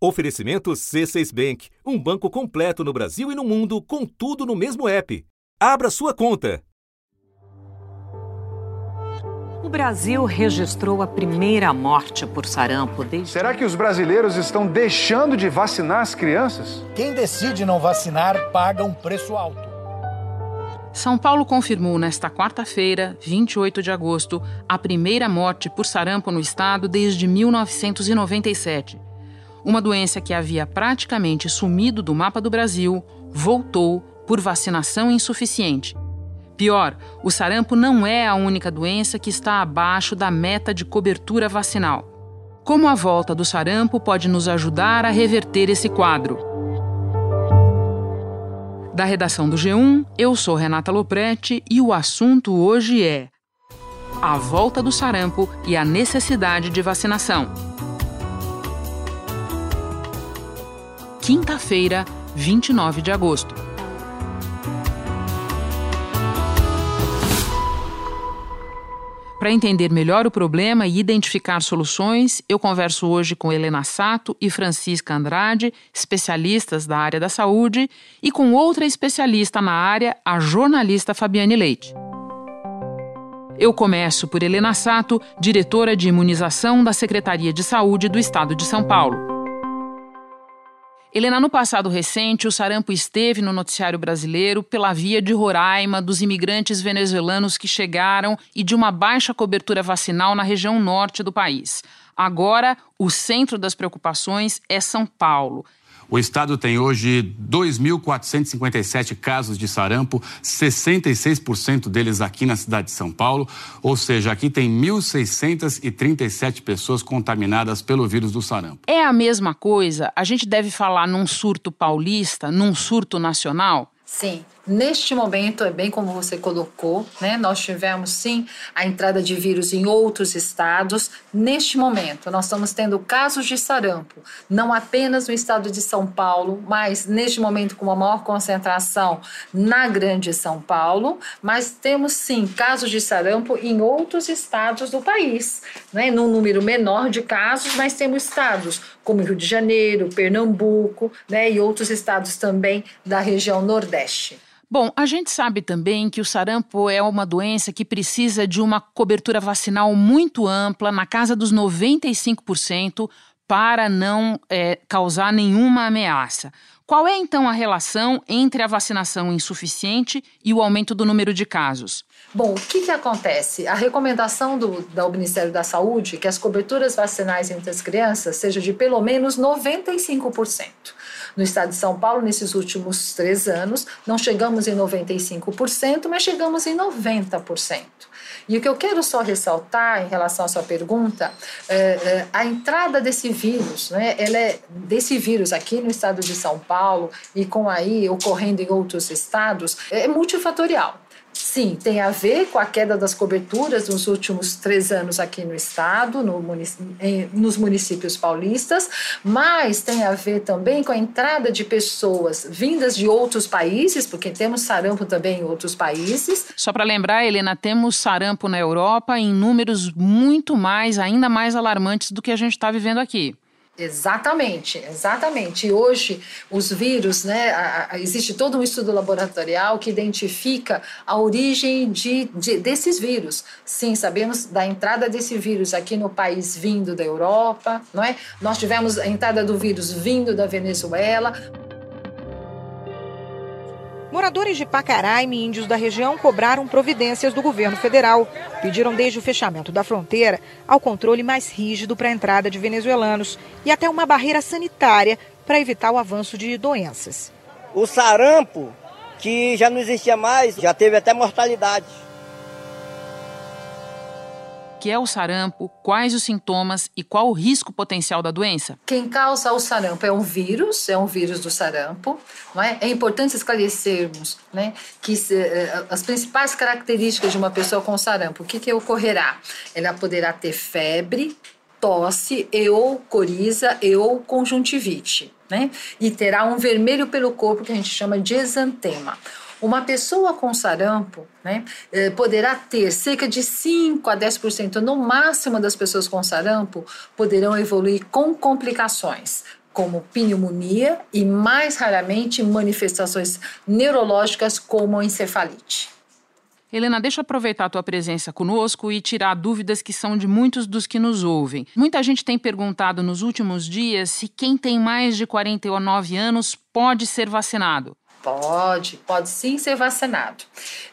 Oferecimento C6 Bank, um banco completo no Brasil e no mundo, com tudo no mesmo app. Abra sua conta. O Brasil registrou a primeira morte por sarampo desde. Será que os brasileiros estão deixando de vacinar as crianças? Quem decide não vacinar paga um preço alto. São Paulo confirmou nesta quarta-feira, 28 de agosto, a primeira morte por sarampo no estado desde 1997. Uma doença que havia praticamente sumido do mapa do Brasil voltou por vacinação insuficiente. Pior, o sarampo não é a única doença que está abaixo da meta de cobertura vacinal. Como a volta do sarampo pode nos ajudar a reverter esse quadro? Da redação do G1, eu sou Renata Loprete e o assunto hoje é a volta do sarampo e a necessidade de vacinação. Quinta-feira, 29 de agosto. Para entender melhor o problema e identificar soluções, eu converso hoje com Helena Sato e Francisca Andrade, especialistas da área da saúde, e com outra especialista na área, a jornalista Fabiane Leite. Eu começo por Helena Sato, diretora de imunização da Secretaria de Saúde do Estado de São Paulo. Helena, no passado recente, o sarampo esteve no noticiário brasileiro pela via de Roraima, dos imigrantes venezuelanos que chegaram e de uma baixa cobertura vacinal na região norte do país. Agora, o centro das preocupações é São Paulo. O estado tem hoje 2.457 casos de sarampo, 66% deles aqui na cidade de São Paulo, ou seja, aqui tem 1.637 pessoas contaminadas pelo vírus do sarampo. É a mesma coisa? A gente deve falar num surto paulista, num surto nacional? Sim, Neste momento, é bem como você colocou, né? Nós tivemos sim a entrada de vírus em outros estados. Neste momento, nós estamos tendo casos de sarampo, não apenas no estado de São Paulo, mas neste momento com uma maior concentração na Grande São Paulo, mas temos sim casos de sarampo em outros estados do país, né? Num número menor de casos, mas temos estados como Rio de Janeiro, Pernambuco, né? E outros estados também da região Nordeste. Bom, a gente sabe também que o sarampo é uma doença que precisa de uma cobertura vacinal muito ampla, na casa dos 95%, para não é, causar nenhuma ameaça. Qual é então a relação entre a vacinação insuficiente e o aumento do número de casos? Bom, o que, que acontece? A recomendação do, do Ministério da Saúde é que as coberturas vacinais entre as crianças seja de pelo menos 95% no estado de São Paulo nesses últimos três anos. Não chegamos em 95%, mas chegamos em 90%. E o que eu quero só ressaltar em relação à sua pergunta, é, é, a entrada desse vírus, né, ela é, desse vírus aqui no estado de São Paulo e com aí ocorrendo em outros estados, é multifatorial. Sim, tem a ver com a queda das coberturas nos últimos três anos aqui no estado, no em, nos municípios paulistas, mas tem a ver também com a entrada de pessoas vindas de outros países, porque temos sarampo também em outros países. Só para lembrar, Helena, temos sarampo na Europa em números muito mais, ainda mais alarmantes do que a gente está vivendo aqui. Exatamente, exatamente. E hoje os vírus, né, existe todo um estudo laboratorial que identifica a origem de, de, desses vírus. Sim, sabemos da entrada desse vírus aqui no país vindo da Europa, não é? Nós tivemos a entrada do vírus vindo da Venezuela. Moradores de Pacaraima e índios da região cobraram providências do governo federal. Pediram desde o fechamento da fronteira ao controle mais rígido para a entrada de venezuelanos e até uma barreira sanitária para evitar o avanço de doenças. O sarampo, que já não existia mais, já teve até mortalidade que é o sarampo, quais os sintomas e qual o risco potencial da doença? Quem causa o sarampo é um vírus, é um vírus do sarampo. Não é? é importante esclarecermos né, que se, eh, as principais características de uma pessoa com sarampo. O que, que ocorrerá? Ela poderá ter febre, tosse e ou coriza e ou conjuntivite. Né? E terá um vermelho pelo corpo que a gente chama de exantema. Uma pessoa com sarampo né, eh, poderá ter cerca de 5 a 10% no máximo das pessoas com sarampo poderão evoluir com complicações como pneumonia e, mais raramente, manifestações neurológicas como encefalite. Helena, deixa eu aproveitar a tua presença conosco e tirar dúvidas que são de muitos dos que nos ouvem. Muita gente tem perguntado nos últimos dias se quem tem mais de 49 anos pode ser vacinado. Pode, pode sim ser vacinado.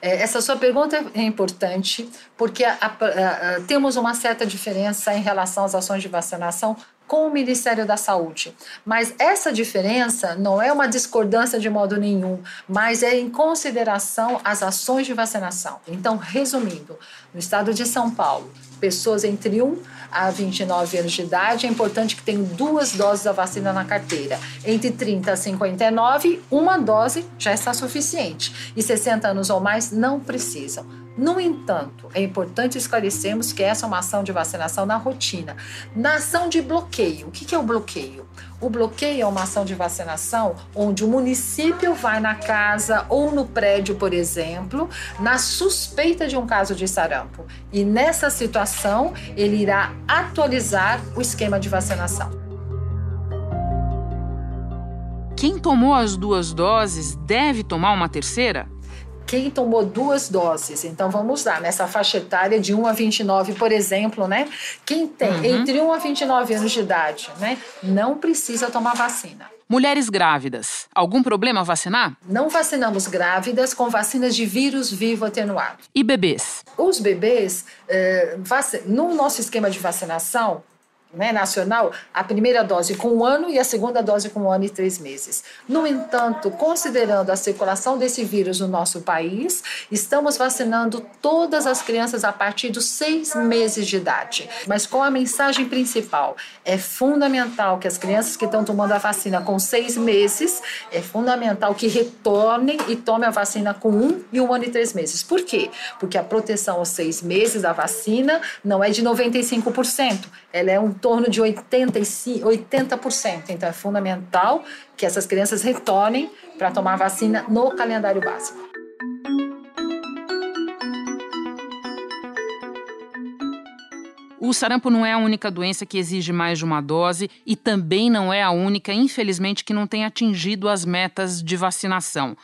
É, essa sua pergunta é importante porque a, a, a, temos uma certa diferença em relação às ações de vacinação com o Ministério da Saúde. Mas essa diferença não é uma discordância de modo nenhum, mas é em consideração as ações de vacinação. Então, resumindo, no estado de São Paulo, pessoas entre 1 a 29 anos de idade, é importante que tenham duas doses da vacina na carteira. Entre 30 a 59, uma dose já está suficiente. E 60 anos ou mais não precisam. No entanto, é importante esclarecermos que essa é uma ação de vacinação na rotina. Na ação de bloqueio, o que é o bloqueio? O bloqueio é uma ação de vacinação onde o município vai na casa ou no prédio, por exemplo, na suspeita de um caso de sarampo. E nessa situação, ele irá atualizar o esquema de vacinação. Quem tomou as duas doses deve tomar uma terceira? Quem tomou duas doses. Então vamos lá, nessa faixa etária de 1 a 29, por exemplo, né? Quem tem uhum. entre 1 a 29 anos de idade, né, não precisa tomar vacina. Mulheres grávidas, algum problema vacinar? Não vacinamos grávidas com vacinas de vírus vivo atenuado. E bebês? Os bebês, eh, no nosso esquema de vacinação, né, nacional, a primeira dose com um ano e a segunda dose com um ano e três meses. No entanto, considerando a circulação desse vírus no nosso país, estamos vacinando todas as crianças a partir dos seis meses de idade. Mas com a mensagem principal, é fundamental que as crianças que estão tomando a vacina com seis meses, é fundamental que retornem e tomem a vacina com um e um ano e três meses. Por quê? Porque a proteção aos seis meses da vacina não é de 95%, ela é um torno de 85, 80%. Então, é fundamental que essas crianças retornem para tomar vacina no calendário básico. O sarampo não é a única doença que exige mais de uma dose e também não é a única, infelizmente, que não tem atingido as metas de vacinação.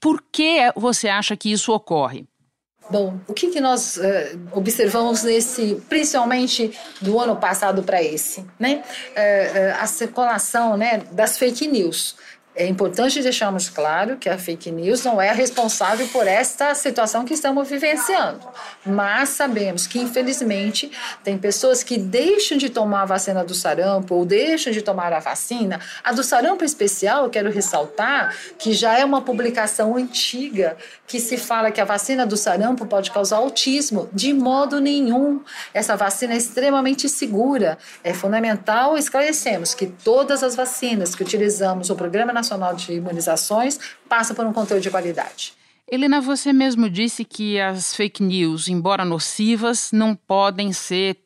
Por que você acha que isso ocorre? Bom, o que, que nós uh, observamos nesse, principalmente do ano passado para esse, né? Uh, uh, a circulação, né, das fake news. É importante deixarmos claro que a fake news não é responsável por esta situação que estamos vivenciando, mas sabemos que, infelizmente, tem pessoas que deixam de tomar a vacina do sarampo ou deixam de tomar a vacina. A do sarampo especial, eu quero ressaltar que já é uma publicação antiga que se fala que a vacina do sarampo pode causar autismo. De modo nenhum. Essa vacina é extremamente segura. É fundamental esclarecermos que todas as vacinas que utilizamos o Programa Nacional de Imunizações passam por um controle de qualidade. Helena, você mesmo disse que as fake news, embora nocivas, não podem ser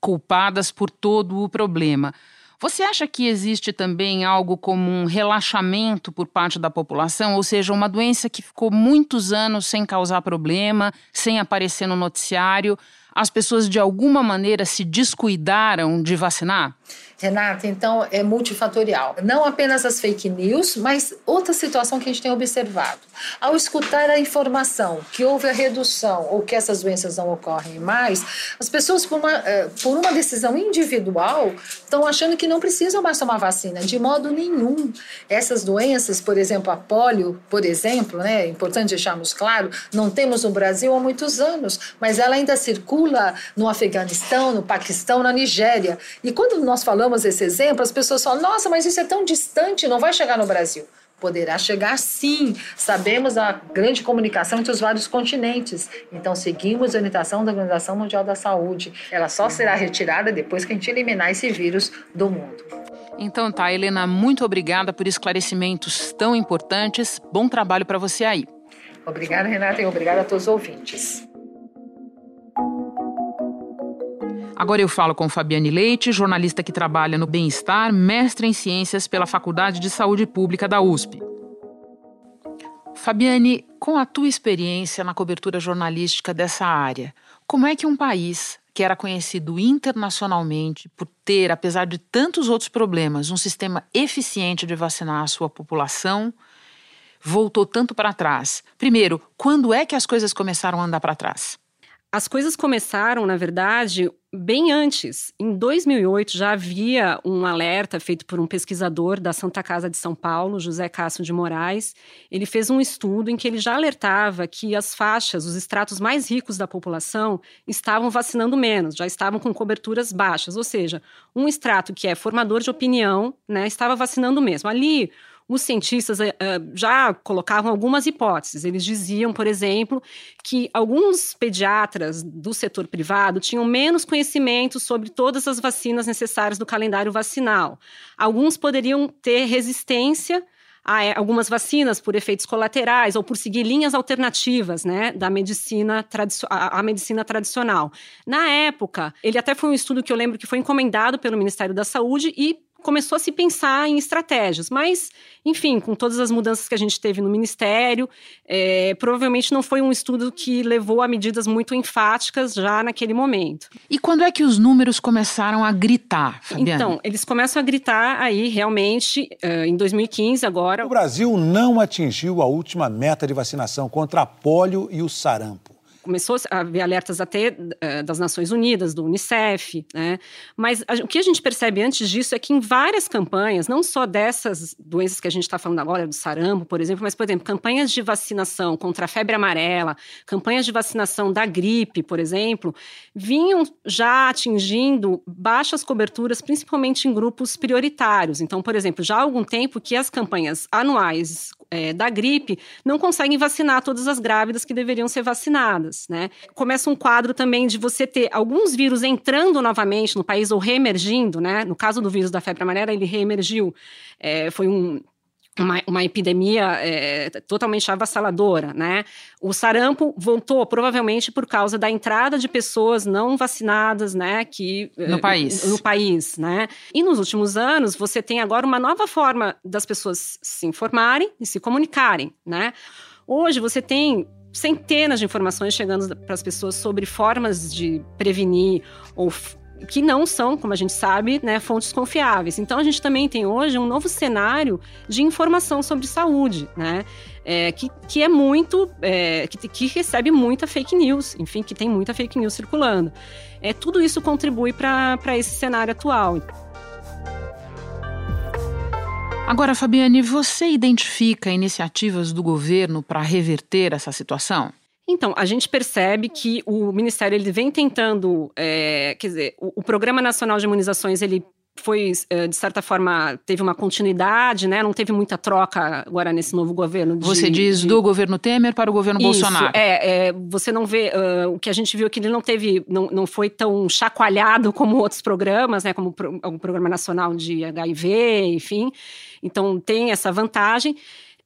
culpadas por todo o problema. Você acha que existe também algo como um relaxamento por parte da população, ou seja, uma doença que ficou muitos anos sem causar problema, sem aparecer no noticiário? As pessoas de alguma maneira se descuidaram de vacinar? Renata, então é multifatorial. Não apenas as fake news, mas outra situação que a gente tem observado. Ao escutar a informação que houve a redução ou que essas doenças não ocorrem mais, as pessoas, por uma, eh, por uma decisão individual, estão achando que não precisam mais tomar vacina, de modo nenhum. Essas doenças, por exemplo, a polio, por exemplo, né, é importante deixarmos claro, não temos no Brasil há muitos anos, mas ela ainda circula no Afeganistão, no Paquistão, na Nigéria. E quando nós falamos esse exemplo, as pessoas falam: nossa, mas isso é tão distante, não vai chegar no Brasil. Poderá chegar sim. Sabemos a grande comunicação entre os vários continentes. Então, seguimos a orientação da Organização Mundial da Saúde. Ela só será retirada depois que a gente eliminar esse vírus do mundo. Então tá, Helena, muito obrigada por esclarecimentos tão importantes. Bom trabalho para você aí. Obrigada, Renata, e obrigada a todos os ouvintes. Agora eu falo com Fabiane Leite, jornalista que trabalha no bem-estar, mestre em ciências pela Faculdade de Saúde Pública da USP. Fabiane, com a tua experiência na cobertura jornalística dessa área, como é que um país que era conhecido internacionalmente por ter, apesar de tantos outros problemas, um sistema eficiente de vacinar a sua população, voltou tanto para trás? Primeiro, quando é que as coisas começaram a andar para trás? As coisas começaram, na verdade, bem antes. Em 2008 já havia um alerta feito por um pesquisador da Santa Casa de São Paulo, José Cássio de Moraes. Ele fez um estudo em que ele já alertava que as faixas, os estratos mais ricos da população estavam vacinando menos, já estavam com coberturas baixas, ou seja, um extrato que é formador de opinião, né, estava vacinando mesmo. Ali os cientistas uh, já colocavam algumas hipóteses. Eles diziam, por exemplo, que alguns pediatras do setor privado tinham menos conhecimento sobre todas as vacinas necessárias do calendário vacinal. Alguns poderiam ter resistência a eh, algumas vacinas por efeitos colaterais ou por seguir linhas alternativas, né, da medicina a medicina tradicional. Na época, ele até foi um estudo que eu lembro que foi encomendado pelo Ministério da Saúde e começou a se pensar em estratégias. Mas, enfim, com todas as mudanças que a gente teve no Ministério, é, provavelmente não foi um estudo que levou a medidas muito enfáticas já naquele momento. E quando é que os números começaram a gritar, Fabiana? Então, eles começam a gritar aí realmente uh, em 2015 agora. O Brasil não atingiu a última meta de vacinação contra a polio e o sarampo começou a haver alertas até uh, das Nações Unidas, do Unicef, né? Mas a, o que a gente percebe antes disso é que em várias campanhas, não só dessas doenças que a gente está falando agora, do sarampo, por exemplo, mas, por exemplo, campanhas de vacinação contra a febre amarela, campanhas de vacinação da gripe, por exemplo, vinham já atingindo baixas coberturas, principalmente em grupos prioritários. Então, por exemplo, já há algum tempo que as campanhas anuais é, da gripe não conseguem vacinar todas as grávidas que deveriam ser vacinadas, né? Começa um quadro também de você ter alguns vírus entrando novamente no país ou reemergindo, né? No caso do vírus da febre amarela, ele reemergiu. É, foi um uma, uma epidemia é, totalmente avassaladora, né? O sarampo voltou provavelmente por causa da entrada de pessoas não vacinadas, né? Que no país, no país, né? E nos últimos anos você tem agora uma nova forma das pessoas se informarem e se comunicarem, né? Hoje você tem centenas de informações chegando para as pessoas sobre formas de prevenir ou que não são, como a gente sabe, né, fontes confiáveis. Então a gente também tem hoje um novo cenário de informação sobre saúde, né? É, que, que é muito. É, que, que recebe muita fake news, enfim, que tem muita fake news circulando. É, tudo isso contribui para esse cenário atual. Agora, Fabiane, você identifica iniciativas do governo para reverter essa situação? Então, a gente percebe que o Ministério ele vem tentando, é, quer dizer, o, o, Programa Nacional de Imunizações ele foi, é, de certa forma, teve uma continuidade, né? Não teve muita troca agora nesse novo governo. De, você diz de... do governo Temer para o governo Isso, Bolsonaro. É, é, você não vê. Uh, o que a gente viu é que ele não teve, não, não foi tão chacoalhado como outros programas, né? Como o, o Programa Nacional de HIV, enfim. Então tem essa vantagem.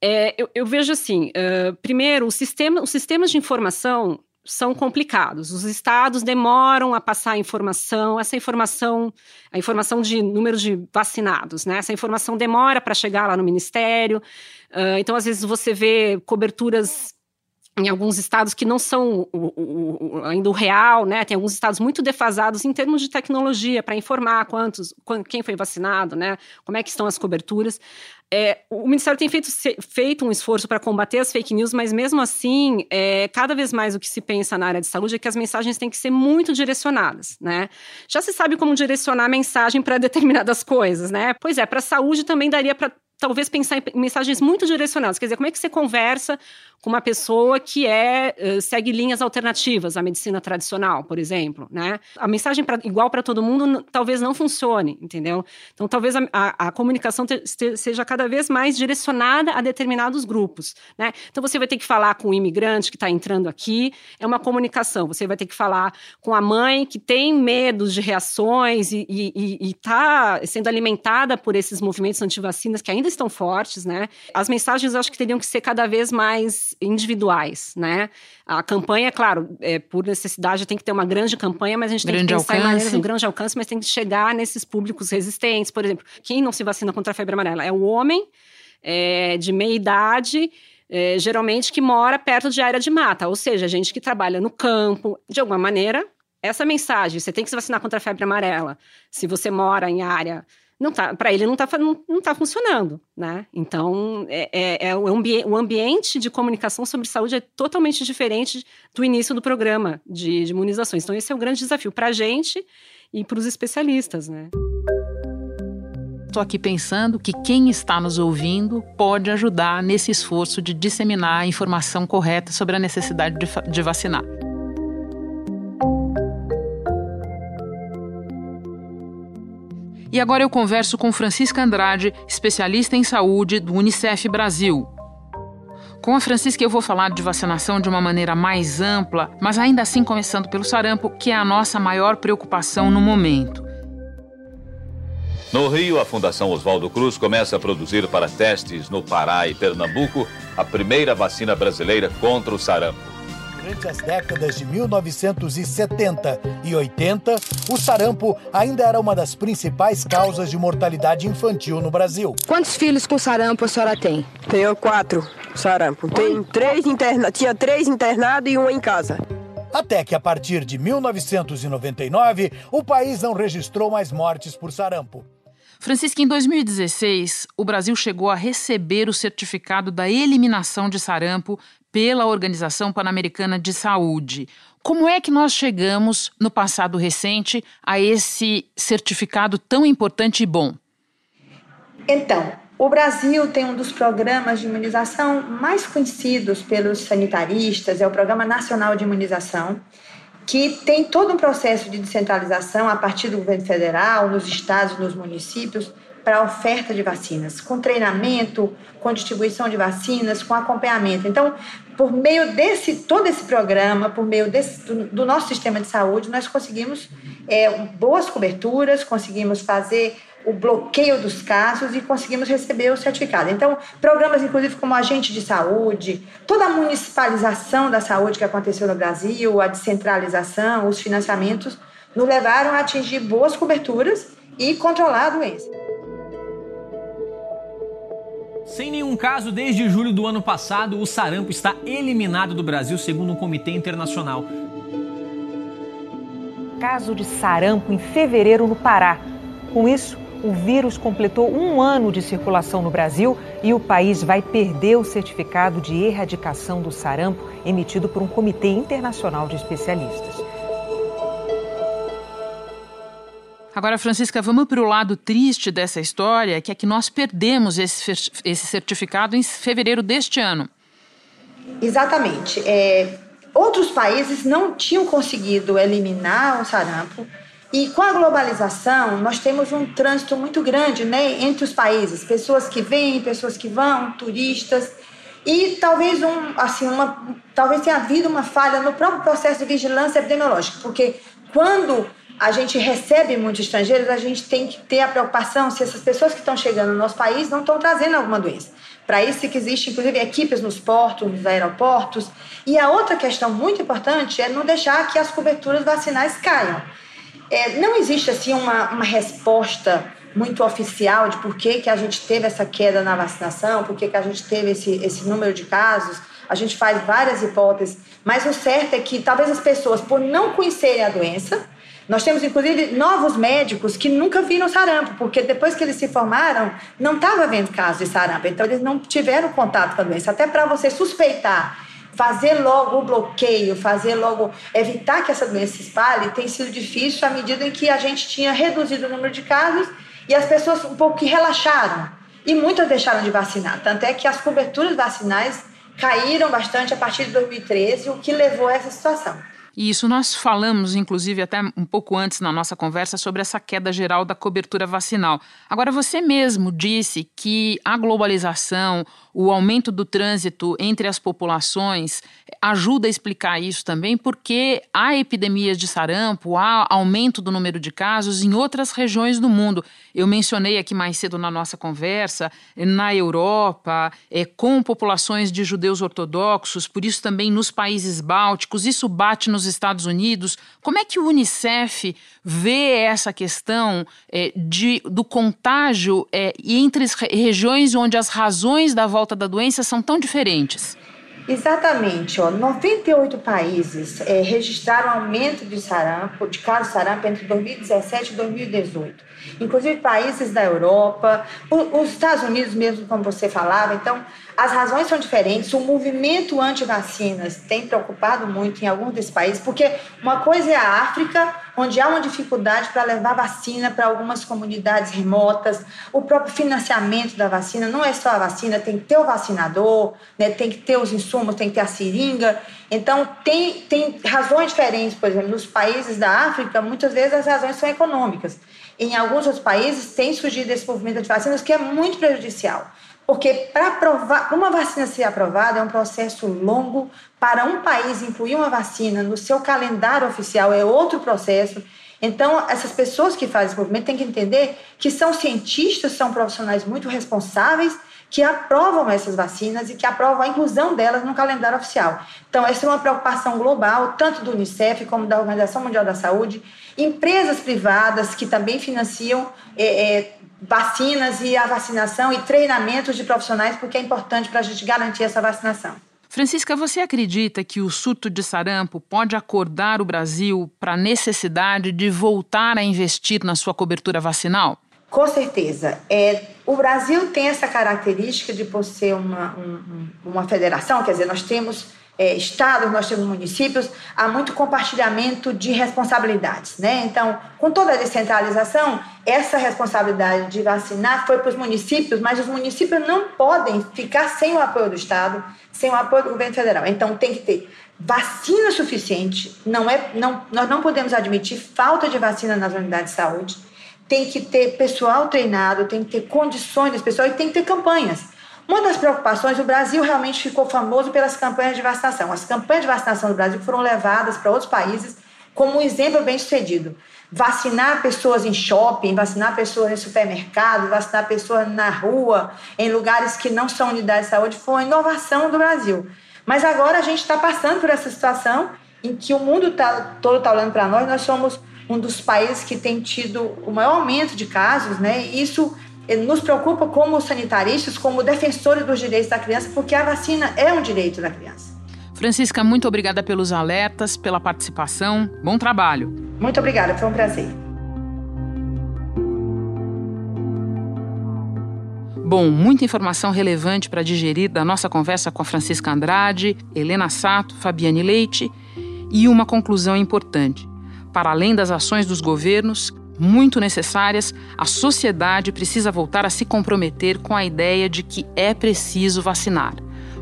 É, eu, eu, vejo assim, uh, primeiro, o sistema, os sistemas de informação são complicados. Os estados demoram a passar a informação, essa informação, a informação de números de vacinados, né? Essa informação demora para chegar lá no ministério. Uh, então, às vezes, você vê coberturas em alguns estados que não são o, o, o, ainda o real, né? Tem alguns estados muito defasados em termos de tecnologia para informar quantos, quem foi vacinado, né? Como é que estão as coberturas. É, o Ministério tem feito, feito um esforço para combater as fake news, mas mesmo assim, é, cada vez mais o que se pensa na área de saúde é que as mensagens têm que ser muito direcionadas, né? Já se sabe como direcionar a mensagem para determinadas coisas, né? Pois é, para a saúde também daria para talvez pensar em mensagens muito direcionadas. Quer dizer, como é que você conversa com uma pessoa que é uh, segue linhas alternativas à medicina tradicional, por exemplo, né? A mensagem pra, igual para todo mundo talvez não funcione, entendeu? Então, talvez a, a, a comunicação te, te, seja cada vez mais direcionada a determinados grupos, né? Então, você vai ter que falar com o imigrante que está entrando aqui, é uma comunicação. Você vai ter que falar com a mãe que tem medos de reações e está sendo alimentada por esses movimentos anti-vacinas que ainda estão fortes, né? As mensagens eu acho que teriam que ser cada vez mais individuais, né? A campanha, claro, é, por necessidade tem que ter uma grande campanha, mas a gente grande tem que pensar alcance. em maneiras um grande alcance, mas tem que chegar nesses públicos resistentes. Por exemplo, quem não se vacina contra a febre amarela é o homem é, de meia idade é, geralmente que mora perto de área de mata, ou seja, gente que trabalha no campo, de alguma maneira, essa mensagem, você tem que se vacinar contra a febre amarela. Se você mora em área não tá, para ele não está não, não tá funcionando, né? Então, é, é, é o, ambi o, ambiente de comunicação sobre saúde é totalmente diferente do início do programa de, de imunizações. Então, esse é o grande desafio para a gente e para os especialistas, né? Estou aqui pensando que quem está nos ouvindo pode ajudar nesse esforço de disseminar a informação correta sobre a necessidade de, de vacinar. E agora eu converso com Francisca Andrade, especialista em saúde do Unicef Brasil. Com a Francisca eu vou falar de vacinação de uma maneira mais ampla, mas ainda assim começando pelo sarampo, que é a nossa maior preocupação no momento. No Rio, a Fundação Oswaldo Cruz começa a produzir para testes no Pará e Pernambuco a primeira vacina brasileira contra o sarampo. Durante as décadas de 1970 e 80, o sarampo ainda era uma das principais causas de mortalidade infantil no Brasil. Quantos filhos com sarampo a senhora tem? Tenho quatro sarampo. Tem três interna... Tinha três internados e um em casa. Até que a partir de 1999, o país não registrou mais mortes por sarampo. Francisca, em 2016, o Brasil chegou a receber o certificado da eliminação de sarampo pela Organização Pan-Americana de Saúde. Como é que nós chegamos, no passado recente, a esse certificado tão importante e bom? Então, o Brasil tem um dos programas de imunização mais conhecidos pelos sanitaristas, é o Programa Nacional de Imunização, que tem todo um processo de descentralização a partir do governo federal, nos estados, nos municípios, para a oferta de vacinas, com treinamento, com distribuição de vacinas, com acompanhamento. Então, por meio desse todo esse programa, por meio desse, do, do nosso sistema de saúde, nós conseguimos é, boas coberturas, conseguimos fazer o bloqueio dos casos e conseguimos receber o certificado. Então, programas inclusive como agente de saúde, toda a municipalização da saúde que aconteceu no Brasil, a descentralização, os financiamentos, nos levaram a atingir boas coberturas e controlar a doença. Sem nenhum caso desde julho do ano passado, o sarampo está eliminado do Brasil, segundo um comitê internacional. Caso de sarampo em fevereiro no Pará. Com isso, o vírus completou um ano de circulação no Brasil e o país vai perder o certificado de erradicação do sarampo emitido por um comitê internacional de especialistas. Agora, Francisca, vamos para o lado triste dessa história, que é que nós perdemos esse, esse certificado em fevereiro deste ano. Exatamente. É, outros países não tinham conseguido eliminar o sarampo. E com a globalização, nós temos um trânsito muito grande né, entre os países. Pessoas que vêm, pessoas que vão, turistas. E talvez, um, assim, uma, talvez tenha havido uma falha no próprio processo de vigilância epidemiológica, porque quando a gente recebe muitos estrangeiros, a gente tem que ter a preocupação se essas pessoas que estão chegando no nosso país não estão trazendo alguma doença. Para isso que existe, inclusive, equipes nos portos, nos aeroportos. E a outra questão muito importante é não deixar que as coberturas vacinais caiam. É, não existe assim uma, uma resposta muito oficial de por que, que a gente teve essa queda na vacinação, por que, que a gente teve esse, esse número de casos. A gente faz várias hipóteses, mas o certo é que talvez as pessoas, por não conhecerem a doença, nós temos, inclusive, novos médicos que nunca viram sarampo, porque depois que eles se formaram, não estava havendo caso de sarampo. Então, eles não tiveram contato com a doença. Até para você suspeitar, fazer logo o bloqueio, fazer logo, evitar que essa doença se espalhe, tem sido difícil à medida em que a gente tinha reduzido o número de casos e as pessoas um pouco que relaxaram. E muitas deixaram de vacinar. Tanto é que as coberturas vacinais caíram bastante a partir de 2013, o que levou a essa situação. E isso nós falamos, inclusive, até um pouco antes na nossa conversa sobre essa queda geral da cobertura vacinal. Agora, você mesmo disse que a globalização, o aumento do trânsito entre as populações ajuda a explicar isso também, porque há epidemias de sarampo, há aumento do número de casos em outras regiões do mundo. Eu mencionei aqui mais cedo na nossa conversa, na Europa, é, com populações de judeus ortodoxos, por isso também nos países bálticos, isso bate nos Estados Unidos. Como é que o Unicef vê essa questão é, de, do contágio é, entre as regiões onde as razões da volta volta da doença são tão diferentes? Exatamente, ó, 98 países é, registraram aumento de sarampo, de casos de sarampo entre 2017 e 2018. Inclusive países da Europa, os Estados Unidos mesmo, como você falava. Então, as razões são diferentes. O movimento anti-vacinas tem preocupado muito em alguns desses países, porque uma coisa é a África, onde há uma dificuldade para levar vacina para algumas comunidades remotas. O próprio financiamento da vacina não é só a vacina, tem que ter o vacinador, né, tem que ter os insumos, tem que ter a seringa. Então, tem, tem razões diferentes, por exemplo, nos países da África, muitas vezes as razões são econômicas. Em alguns outros países tem surgido esse movimento de vacinas que é muito prejudicial. Porque para uma vacina ser aprovada é um processo longo. Para um país incluir uma vacina no seu calendário oficial é outro processo. Então, essas pessoas que fazem esse movimento têm que entender que são cientistas, são profissionais muito responsáveis que aprovam essas vacinas e que aprovam a inclusão delas no calendário oficial. Então, essa é uma preocupação global, tanto do Unicef como da Organização Mundial da Saúde, empresas privadas que também financiam é, é, vacinas e a vacinação e treinamentos de profissionais, porque é importante para a gente garantir essa vacinação. Francisca, você acredita que o surto de sarampo pode acordar o Brasil para a necessidade de voltar a investir na sua cobertura vacinal? Com certeza. É, o Brasil tem essa característica de por ser uma, um, uma federação, quer dizer, nós temos é, estados, nós temos municípios, há muito compartilhamento de responsabilidades. Né? Então, com toda a descentralização, essa responsabilidade de vacinar foi para os municípios, mas os municípios não podem ficar sem o apoio do Estado, sem o apoio do governo federal. Então, tem que ter vacina suficiente, não é, não, nós não podemos admitir falta de vacina nas unidades de saúde, tem que ter pessoal treinado, tem que ter condições desse pessoal e tem que ter campanhas. Uma das preocupações, o Brasil realmente ficou famoso pelas campanhas de vacinação. As campanhas de vacinação do Brasil foram levadas para outros países como um exemplo bem sucedido. Vacinar pessoas em shopping, vacinar pessoas em supermercado, vacinar pessoas na rua, em lugares que não são unidades de saúde, foi uma inovação do Brasil. Mas agora a gente está passando por essa situação em que o mundo tá, todo está olhando para nós, nós somos um dos países que tem tido o maior aumento de casos, né? Isso nos preocupa como sanitaristas, como defensores dos direitos da criança, porque a vacina é um direito da criança. Francisca, muito obrigada pelos alertas, pela participação. Bom trabalho. Muito obrigada, foi um prazer. Bom, muita informação relevante para digerir da nossa conversa com a Francisca Andrade, Helena Sato, Fabiane Leite e uma conclusão importante. Para além das ações dos governos, muito necessárias, a sociedade precisa voltar a se comprometer com a ideia de que é preciso vacinar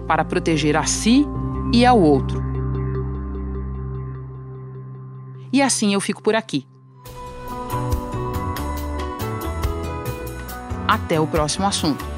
para proteger a si e ao outro. E assim eu fico por aqui. Até o próximo assunto.